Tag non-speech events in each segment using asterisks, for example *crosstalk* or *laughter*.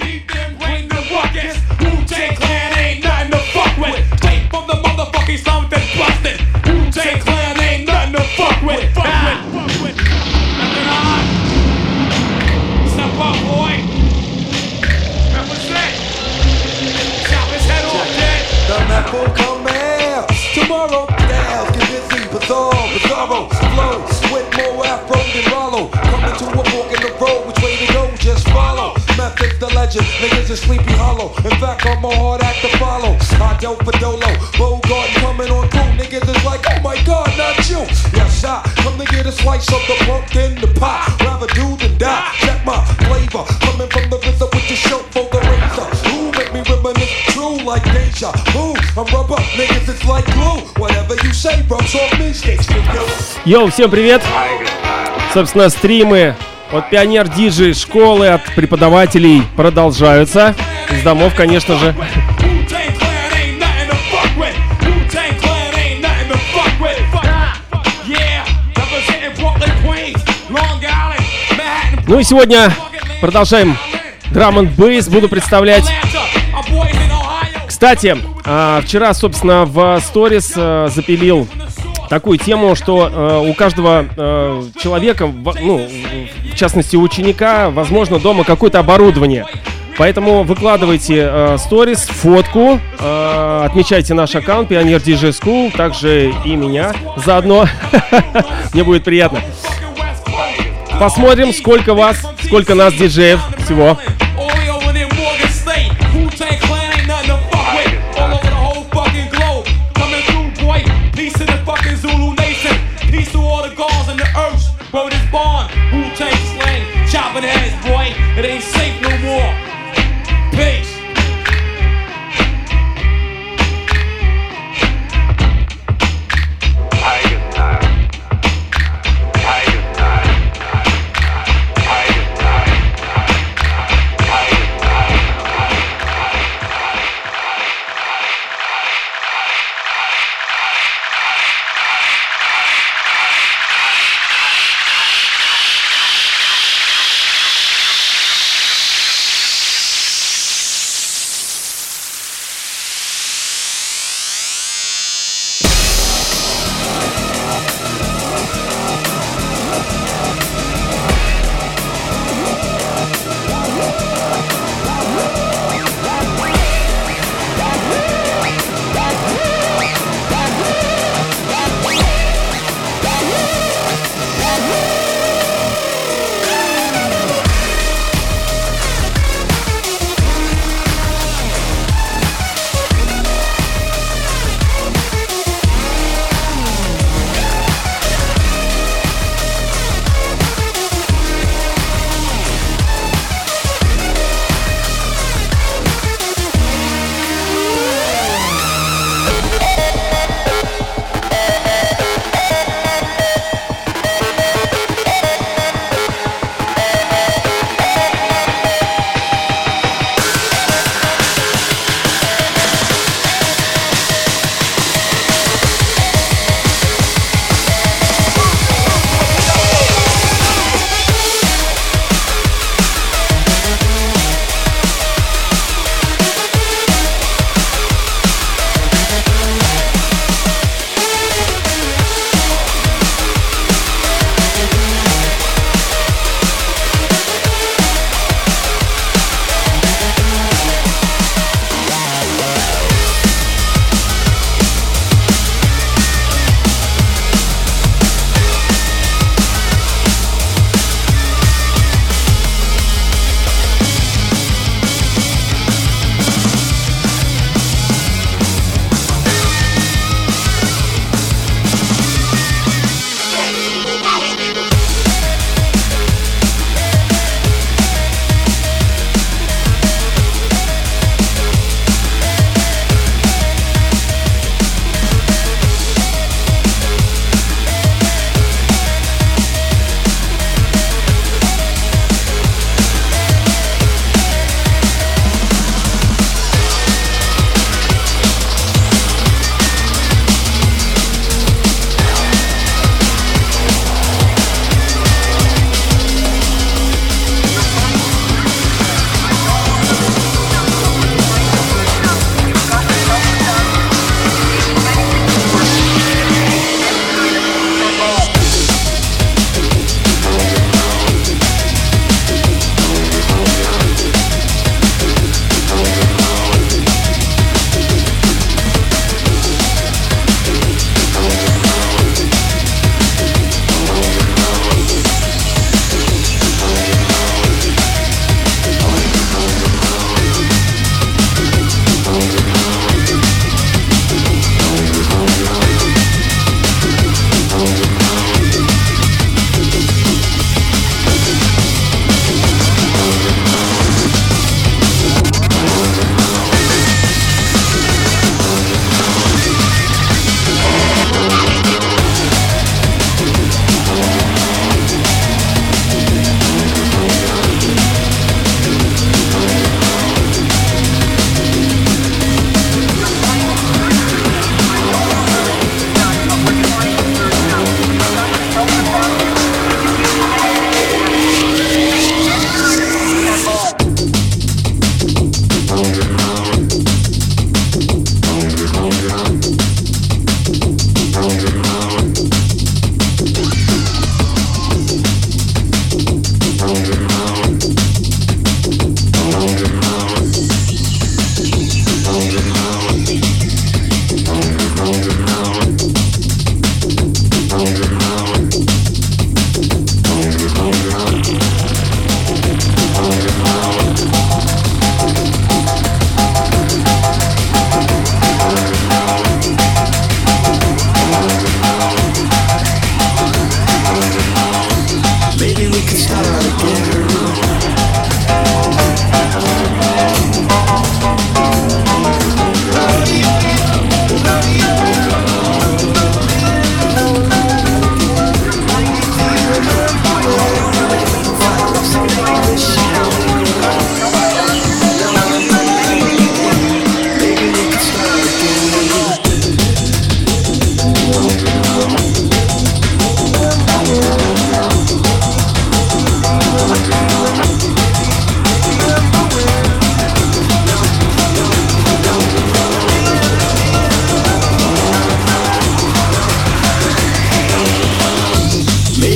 beat them, bring the ruckus. Wu-Tang Clan ain't nothing to fuck with. Straight from the motherfucking that's busted. Wu-Tang Clan ain't nothing to fuck with. Fuck with, fuck with. Nothing on. Step up, boy. Represent. Chop his head off, kid. The map will come out tomorrow. Styles get busy, bizarre, bizarro, flow with more afro than Rollo. Coming to a fork in the road, which way to go? Just follow. Method's the legend, niggas is sleepy hollow. In fact, I'm a hard act to follow. I do for Dolo, Bogart coming on through. Niggas is like, oh my god, not you. Yes, I come to get a slice of the pumpkin, the pot. Rather do than die. Check my flavor, coming from the RZA with the show for like deja vu? I'm rubber, niggas it's like glue. Whatever you say rubs off me. Йоу, всем привет! Собственно, стримы от Пионер Диджи школы, от преподавателей продолжаются. Из домов, конечно же. Ну и сегодня продолжаем драм н бейс. Буду представлять Кстати, а, вчера, собственно, в сторис а, запилил такую тему, что а, у каждого человека, ну, в частности ученика, возможно, дома какое-то оборудование. Поэтому выкладывайте сторис, фотку, отмечайте наш аккаунт Pioneer DJ School, также и меня заодно. *laughs* Мне будет приятно. Посмотрим, сколько вас, сколько нас диджеев всего. To the fucking Zulu nation. Peace to all the gods and the earth. Bro, is born. Wu-Tang slang. Chopping heads, boy. It ain't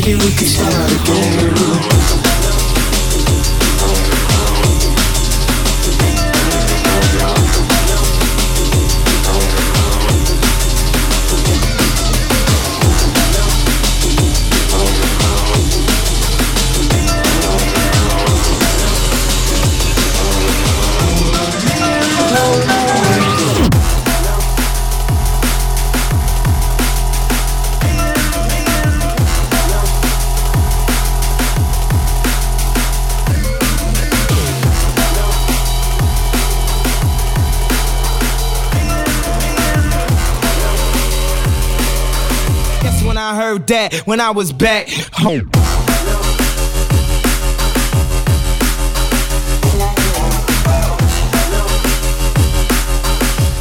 Maybe we could start again. When I was back home.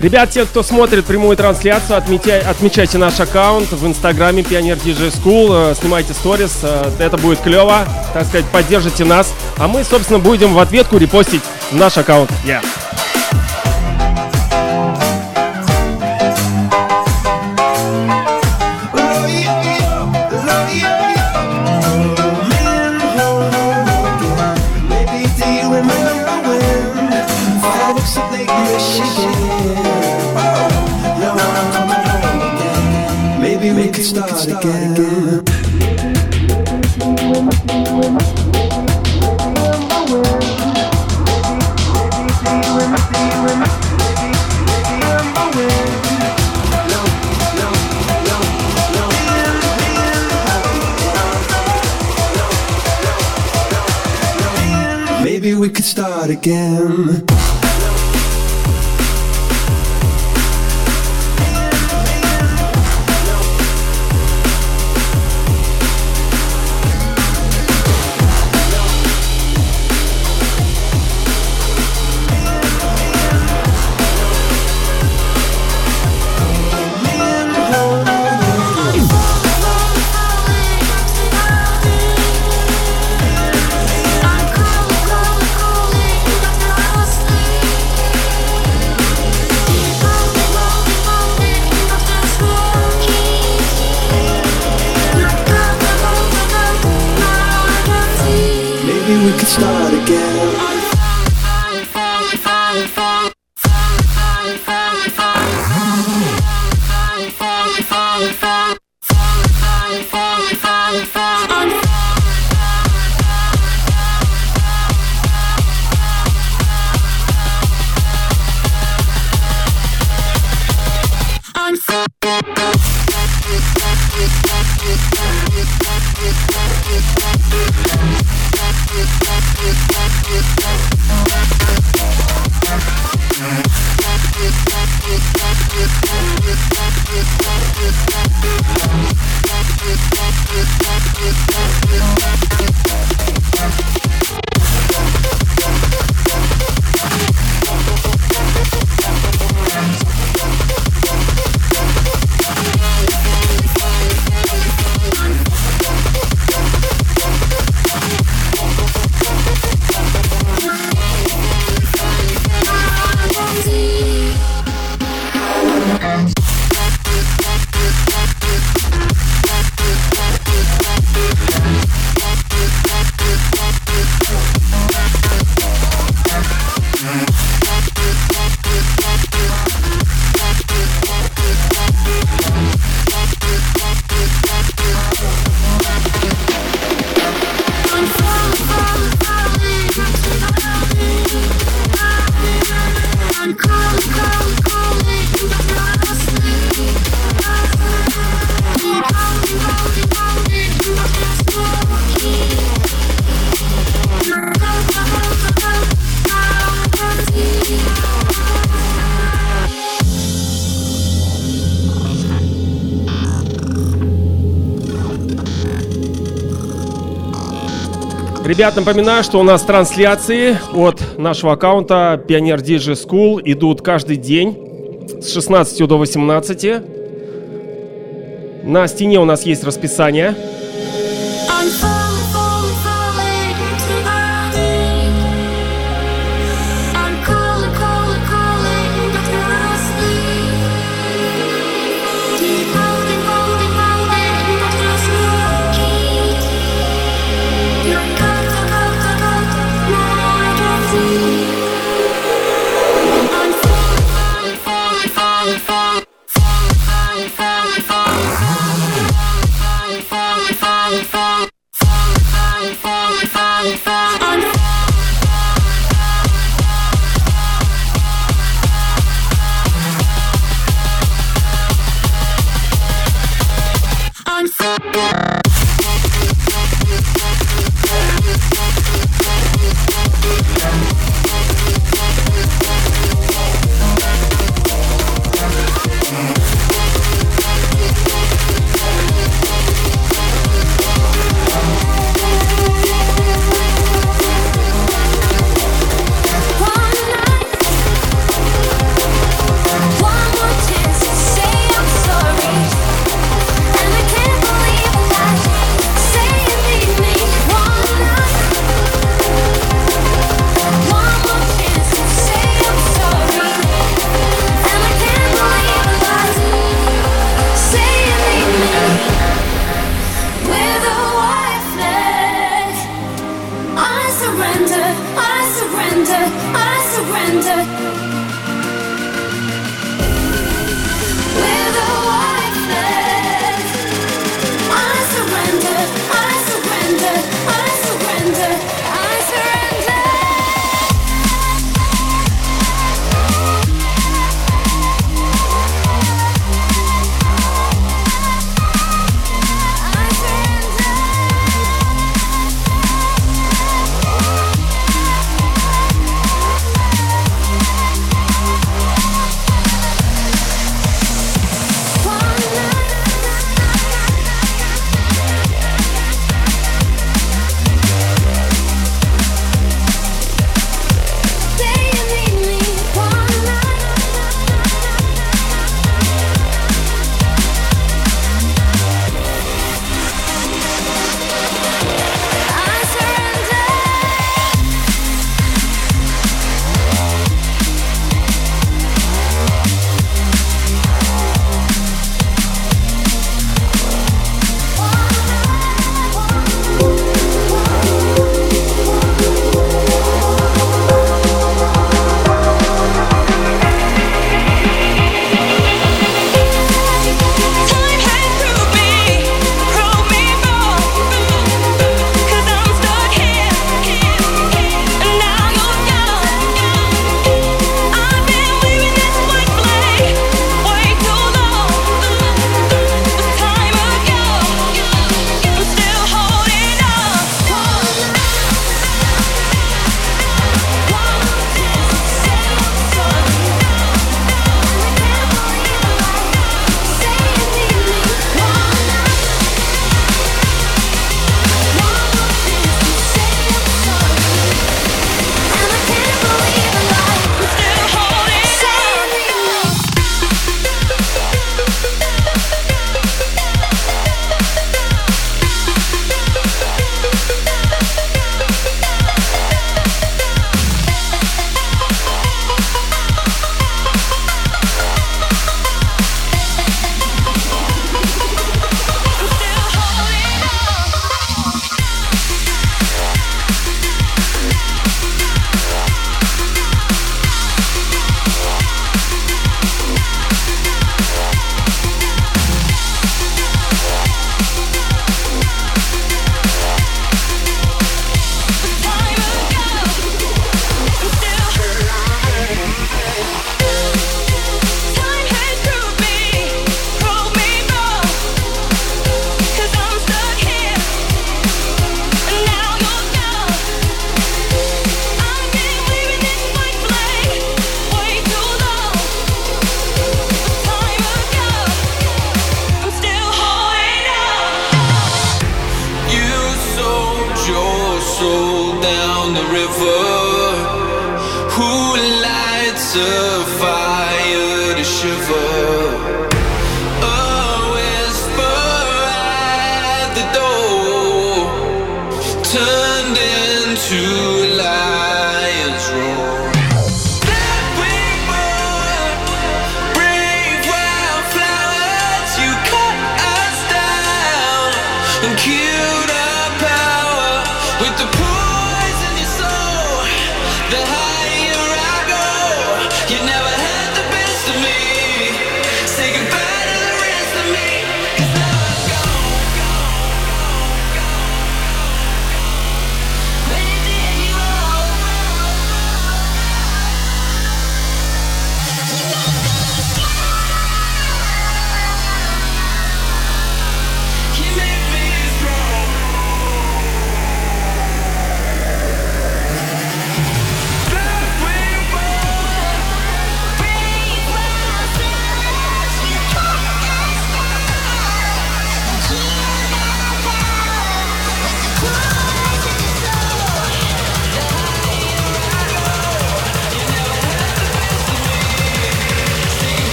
Ребят, те, кто смотрит прямую трансляцию, отметя- отмечайте наш аккаунт в инстаграме Пионер DJ School, снимайте сторис, э, это будет клево, так сказать, поддержите нас, а мы, собственно, будем в ответку репостить наш аккаунт. Yeah. Start again. Maybe we could start again. Ребят, напоминаю, что у нас трансляции от нашего аккаунта Пионер DJ School идут каждый день с 16 до 18. На стене у нас есть расписание. I'm.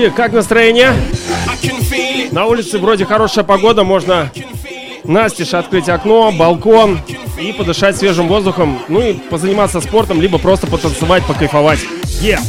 Люди, как настроение? На улице вроде хорошая погода, можно настежь открыть окно, балкон и подышать свежим воздухом, ну и позаниматься спортом, либо просто потанцевать, покайфовать. Yeah!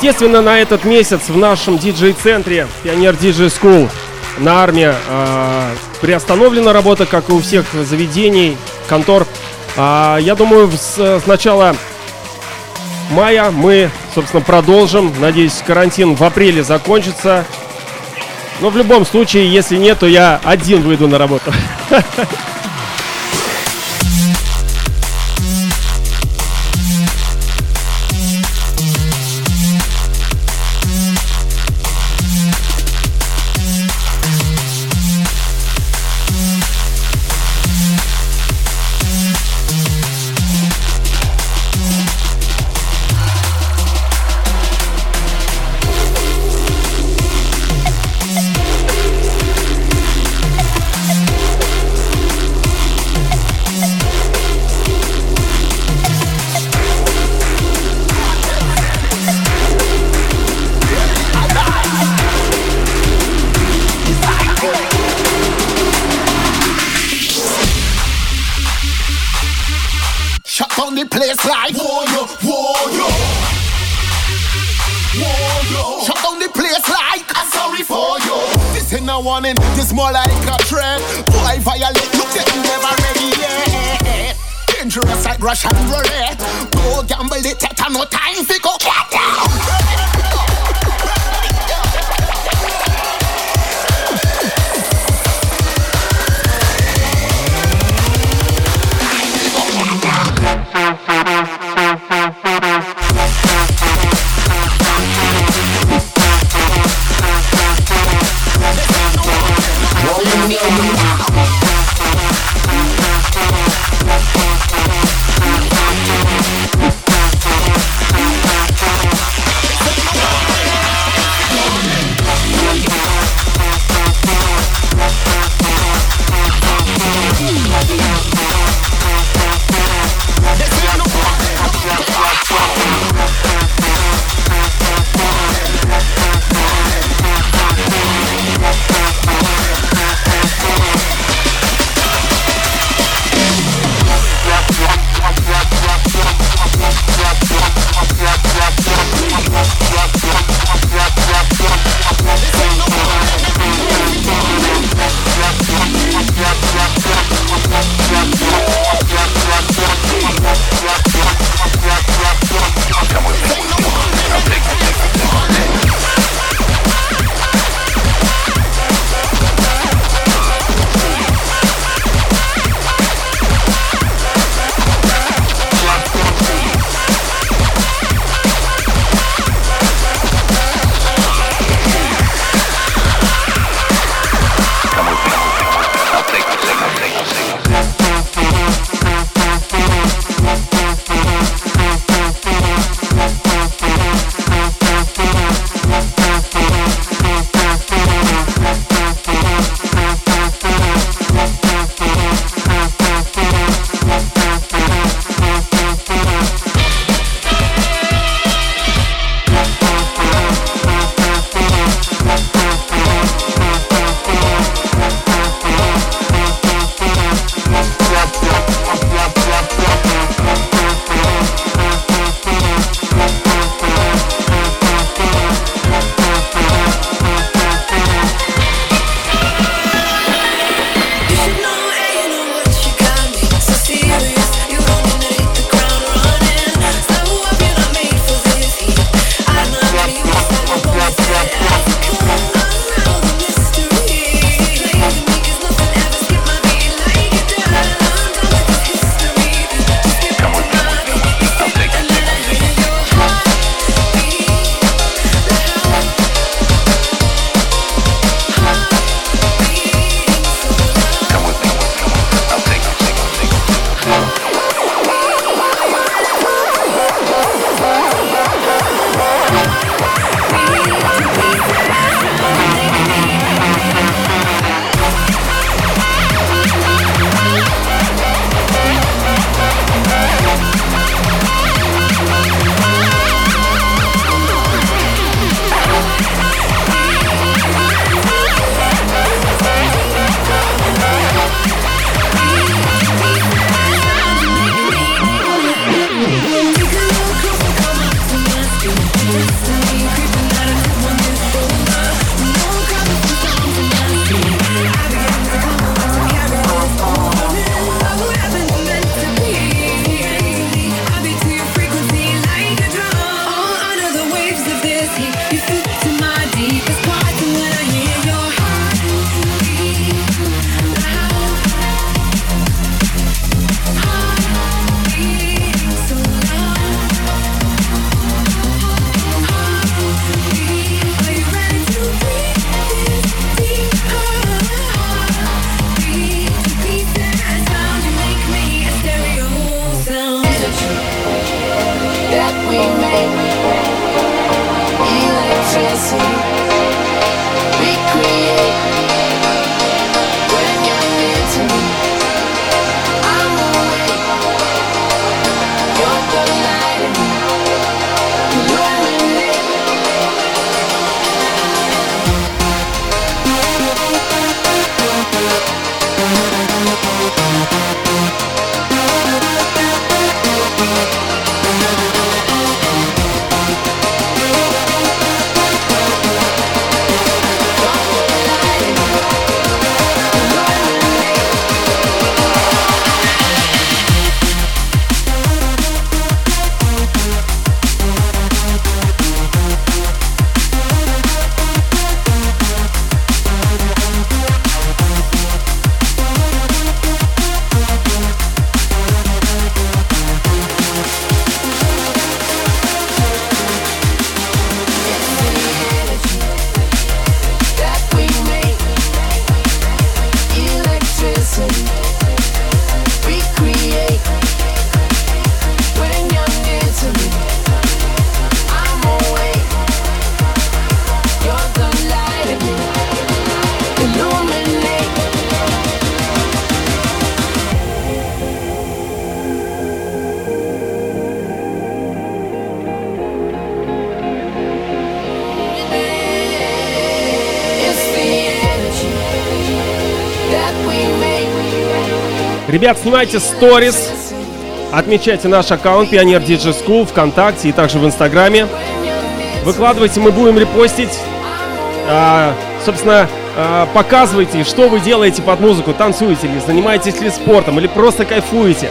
Естественно, на этот месяц в нашем диджей-центре Пионер Диджей School на армии а, приостановлена работа, как и у всех заведений, контор. Э, я думаю, с, с начала мая мы, собственно, продолжим. Надеюсь, карантин в апреле закончится. Но в любом случае, если нет, то я один выйду на работу. *laughs* Ребят, снимайте сторис, отмечайте наш аккаунт Pioneer DJ School ВКонтакте и также в Инстаграме. Выкладывайте, мы будем репостить. А, собственно, а, показывайте, что вы делаете под музыку, танцуете ли, занимаетесь ли спортом или просто кайфуете.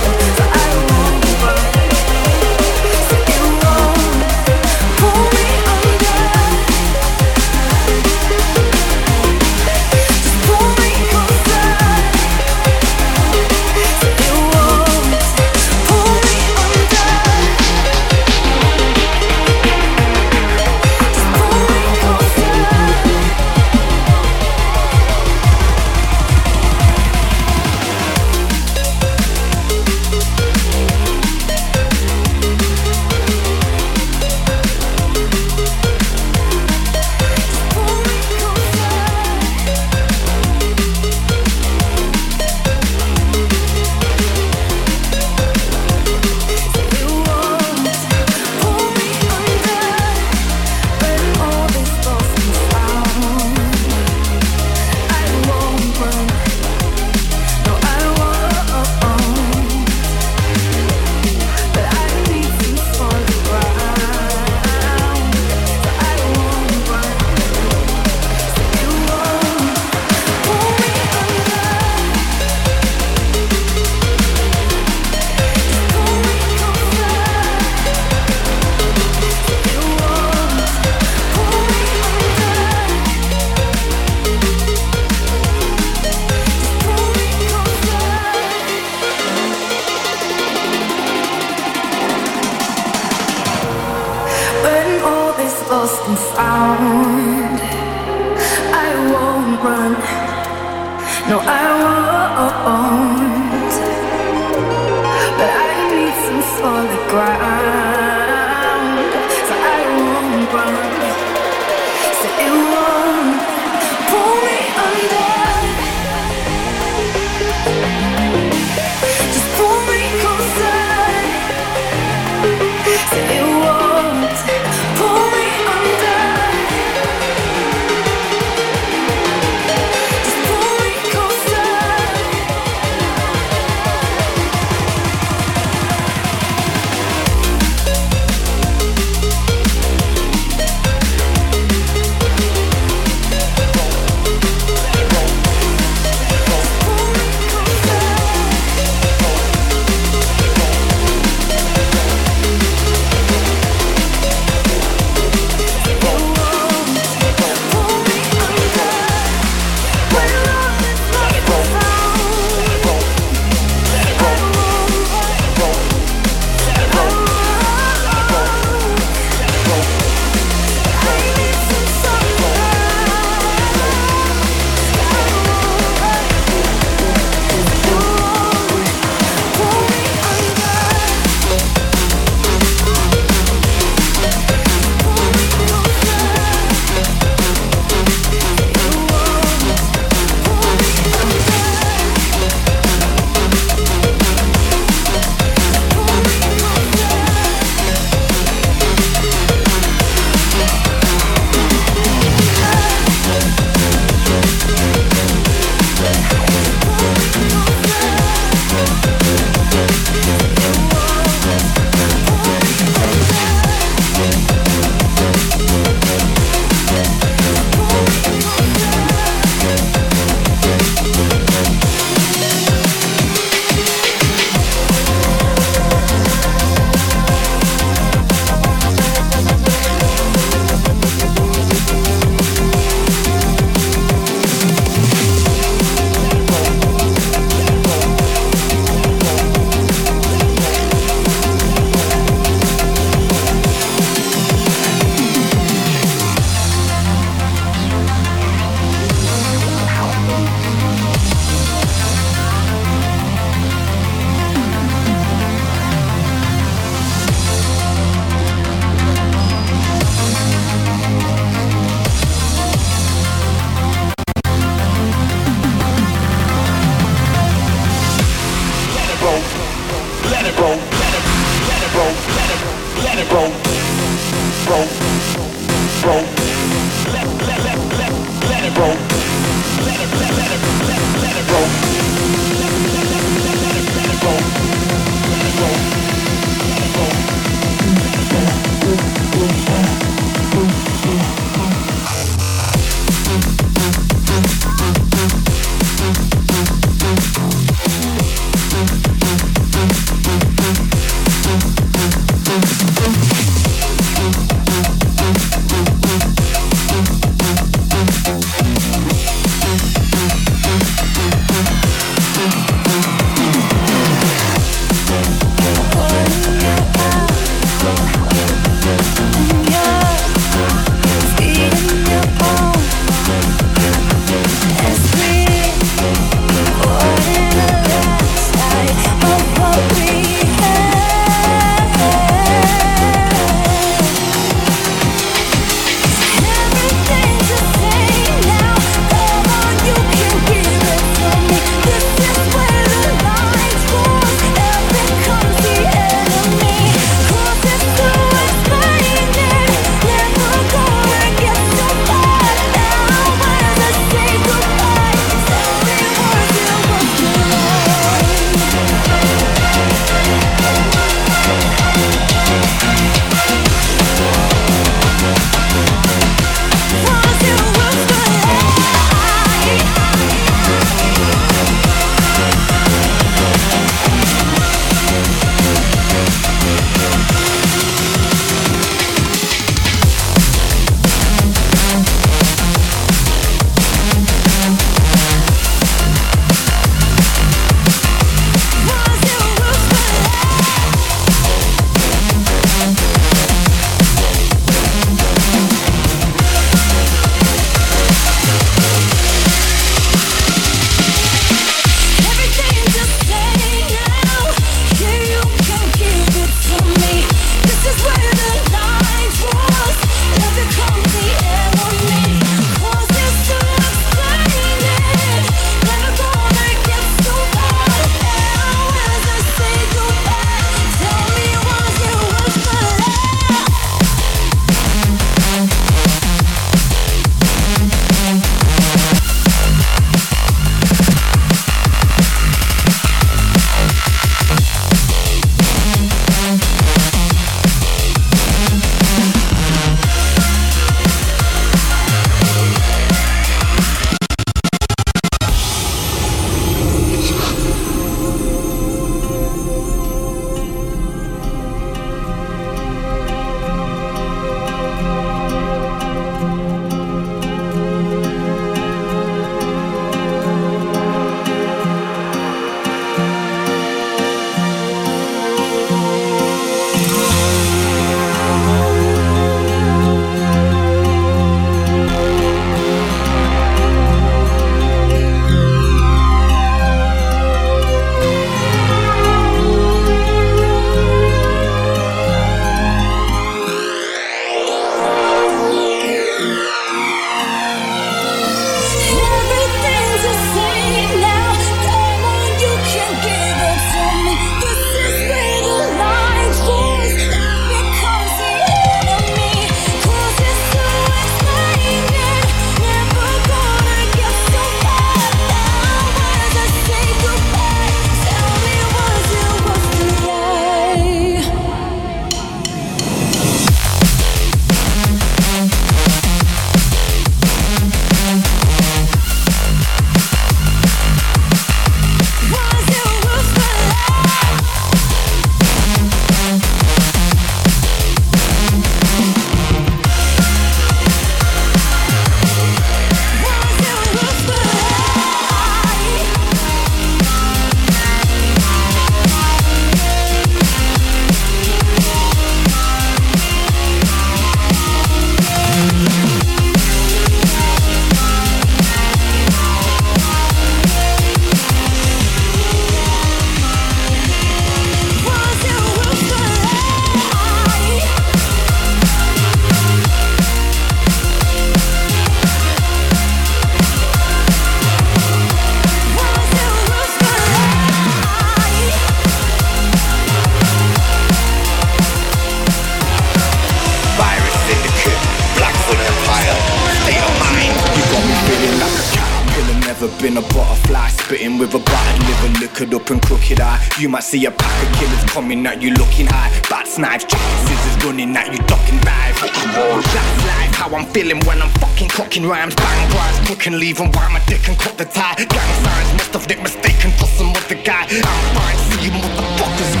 Might see a pack of killers coming at you looking high. Bats, knives, chicken scissors running at you, ducking dive. That's life, how I'm feeling when I'm fucking clocking rhymes. Bang bars, cook and leave and why my dick and cut the tie. Gang signs must have nicked mistaken for some other guy. I'm fine, see you motherfuckers.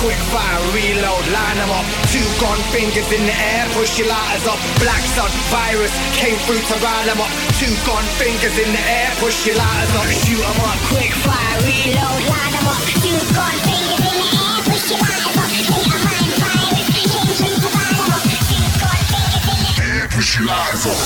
Quick fire, reload, line 'em up. Two gun fingers in the air, push your lighters up. Black sun, virus, came through to rile 'em up. Two gun fingers in the air, push your lighters up. Shoot 'em up, quick fire, reload, line 'em up. Two gun fingers in the air, push your lighters up. Virus, came through to up. Two fingers in the air, push your lighters up.